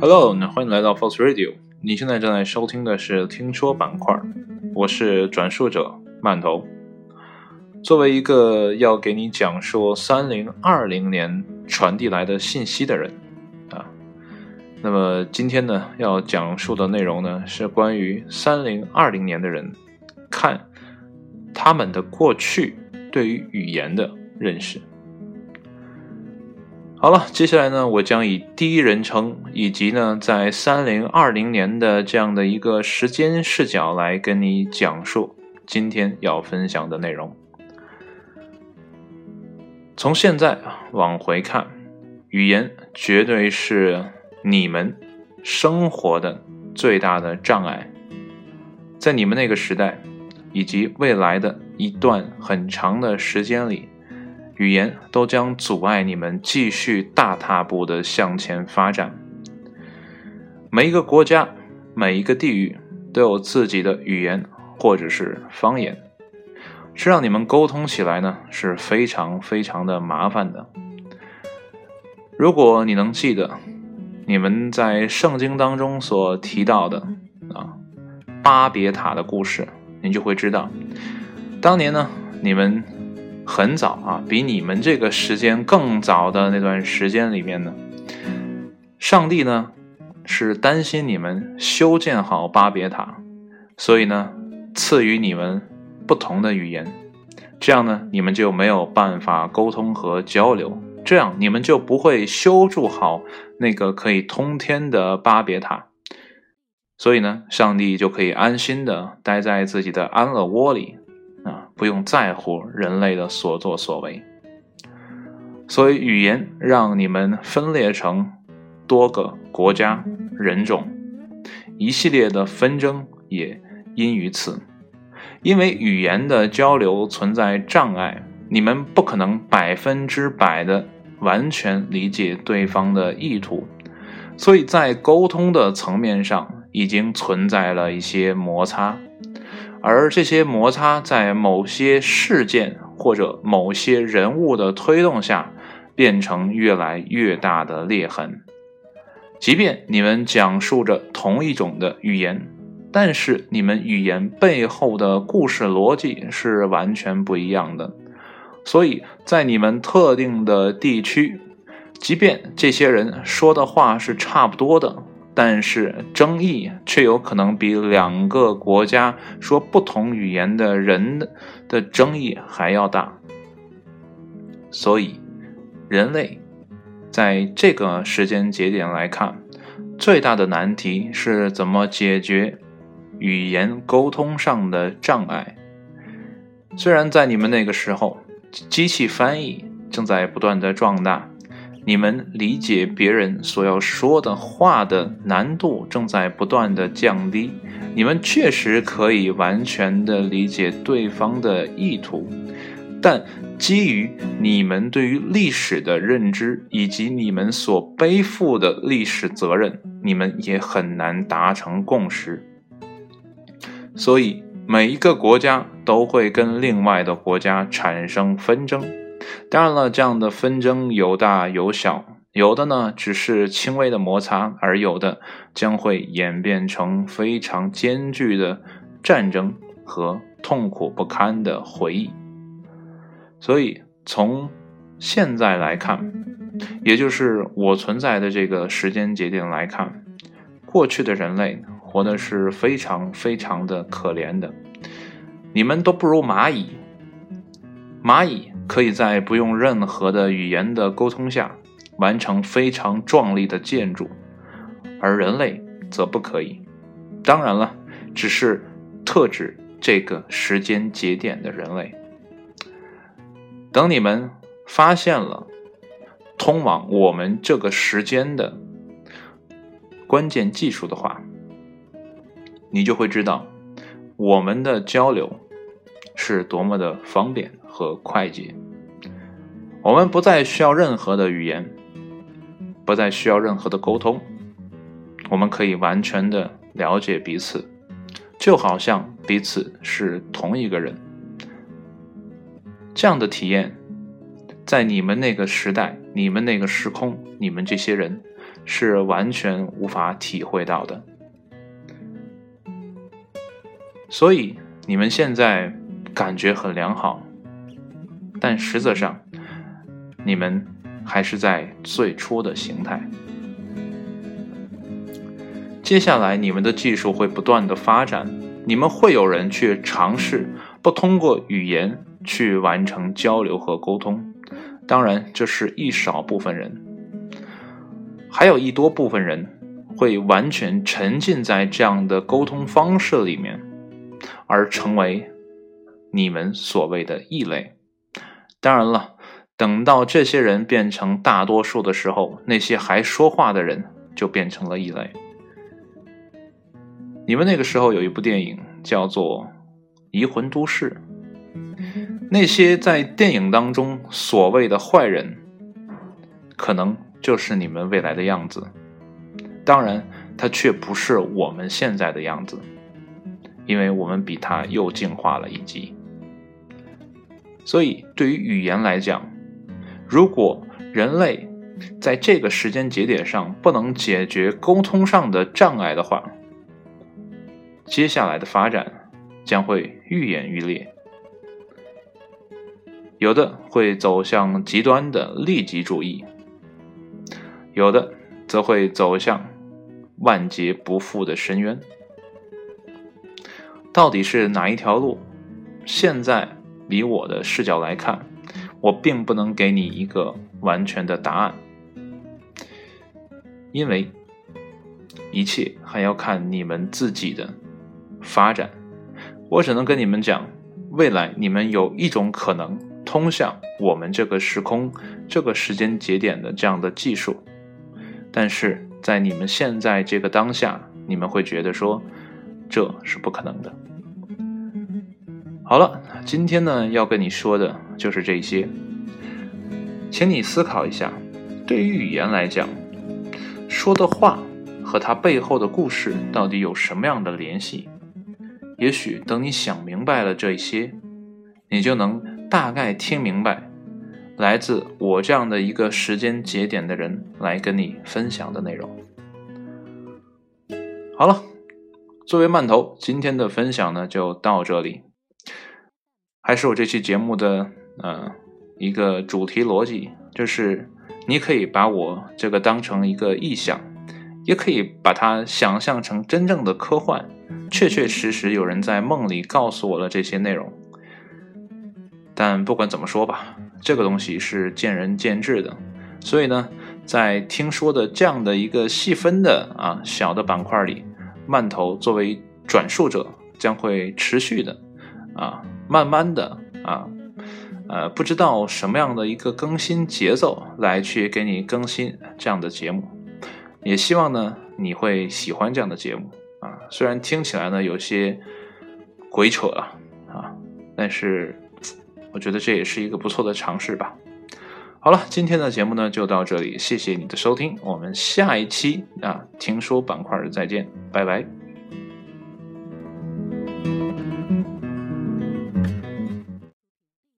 Hello，那欢迎来到 Force Radio。你现在正在收听的是听说板块，我是转述者曼头。作为一个要给你讲述三零二零年传递来的信息的人啊，那么今天呢要讲述的内容呢是关于三零二零年的人看他们的过去对于语言的认识。好了，接下来呢，我将以第一人称以及呢，在三零二零年的这样的一个时间视角来跟你讲述今天要分享的内容。从现在往回看，语言绝对是你们生活的最大的障碍，在你们那个时代以及未来的一段很长的时间里。语言都将阻碍你们继续大踏步的向前发展。每一个国家、每一个地域都有自己的语言或者是方言，这让你们沟通起来呢是非常非常的麻烦的。如果你能记得你们在圣经当中所提到的啊巴别塔的故事，你就会知道，当年呢你们。很早啊，比你们这个时间更早的那段时间里面呢，上帝呢是担心你们修建好巴别塔，所以呢赐予你们不同的语言，这样呢你们就没有办法沟通和交流，这样你们就不会修筑好那个可以通天的巴别塔，所以呢上帝就可以安心的待在自己的安乐窝里。不用在乎人类的所作所为，所以语言让你们分裂成多个国家、人种，一系列的纷争也因于此。因为语言的交流存在障碍，你们不可能百分之百的完全理解对方的意图，所以在沟通的层面上已经存在了一些摩擦。而这些摩擦在某些事件或者某些人物的推动下，变成越来越大的裂痕。即便你们讲述着同一种的语言，但是你们语言背后的故事逻辑是完全不一样的。所以在你们特定的地区，即便这些人说的话是差不多的。但是争议却有可能比两个国家说不同语言的人的争议还要大。所以，人类在这个时间节点来看，最大的难题是怎么解决语言沟通上的障碍。虽然在你们那个时候，机器翻译正在不断的壮大。你们理解别人所要说的话的难度正在不断的降低，你们确实可以完全的理解对方的意图，但基于你们对于历史的认知以及你们所背负的历史责任，你们也很难达成共识。所以每一个国家都会跟另外的国家产生纷争。当然了，这样的纷争有大有小，有的呢只是轻微的摩擦，而有的将会演变成非常艰巨的战争和痛苦不堪的回忆。所以从现在来看，也就是我存在的这个时间节点来看，过去的人类活的是非常非常的可怜的，你们都不如蚂蚁，蚂蚁。可以在不用任何的语言的沟通下完成非常壮丽的建筑，而人类则不可以。当然了，只是特指这个时间节点的人类。等你们发现了通往我们这个时间的关键技术的话，你就会知道我们的交流是多么的方便。和快捷，我们不再需要任何的语言，不再需要任何的沟通，我们可以完全的了解彼此，就好像彼此是同一个人。这样的体验，在你们那个时代、你们那个时空、你们这些人，是完全无法体会到的。所以你们现在感觉很良好，但实则上，你们还是在最初的形态。接下来，你们的技术会不断的发展，你们会有人去尝试不通过语言去完成交流和沟通。当然，这是一少部分人，还有一多部分人会完全沉浸在这样的沟通方式里面，而成为你们所谓的异类。当然了，等到这些人变成大多数的时候，那些还说话的人就变成了异类。你们那个时候有一部电影叫做《移魂都市》，那些在电影当中所谓的坏人，可能就是你们未来的样子。当然，他却不是我们现在的样子，因为我们比他又进化了一级。所以，对于语言来讲，如果人类在这个时间节点上不能解决沟通上的障碍的话，接下来的发展将会愈演愈烈，有的会走向极端的利己主义，有的则会走向万劫不复的深渊。到底是哪一条路？现在以我的视角来看，我并不能给你一个完全的答案，因为一切还要看你们自己的。发展，我只能跟你们讲，未来你们有一种可能通向我们这个时空、这个时间节点的这样的技术，但是在你们现在这个当下，你们会觉得说这是不可能的。好了，今天呢要跟你说的就是这些，请你思考一下，对于语言来讲，说的话和它背后的故事到底有什么样的联系？也许等你想明白了这些，你就能大概听明白，来自我这样的一个时间节点的人来跟你分享的内容。好了，作为慢头，今天的分享呢就到这里。还是我这期节目的呃一个主题逻辑，就是你可以把我这个当成一个意象，也可以把它想象成真正的科幻。确确实实有人在梦里告诉我了这些内容，但不管怎么说吧，这个东西是见仁见智的。所以呢，在听说的这样的一个细分的啊小的板块里，慢头作为转述者将会持续的啊慢慢的啊呃不知道什么样的一个更新节奏来去给你更新这样的节目，也希望呢你会喜欢这样的节目。啊，虽然听起来呢有些鬼扯啊，啊，但是我觉得这也是一个不错的尝试吧。好了，今天的节目呢就到这里，谢谢你的收听，我们下一期啊听说板块再见，拜拜。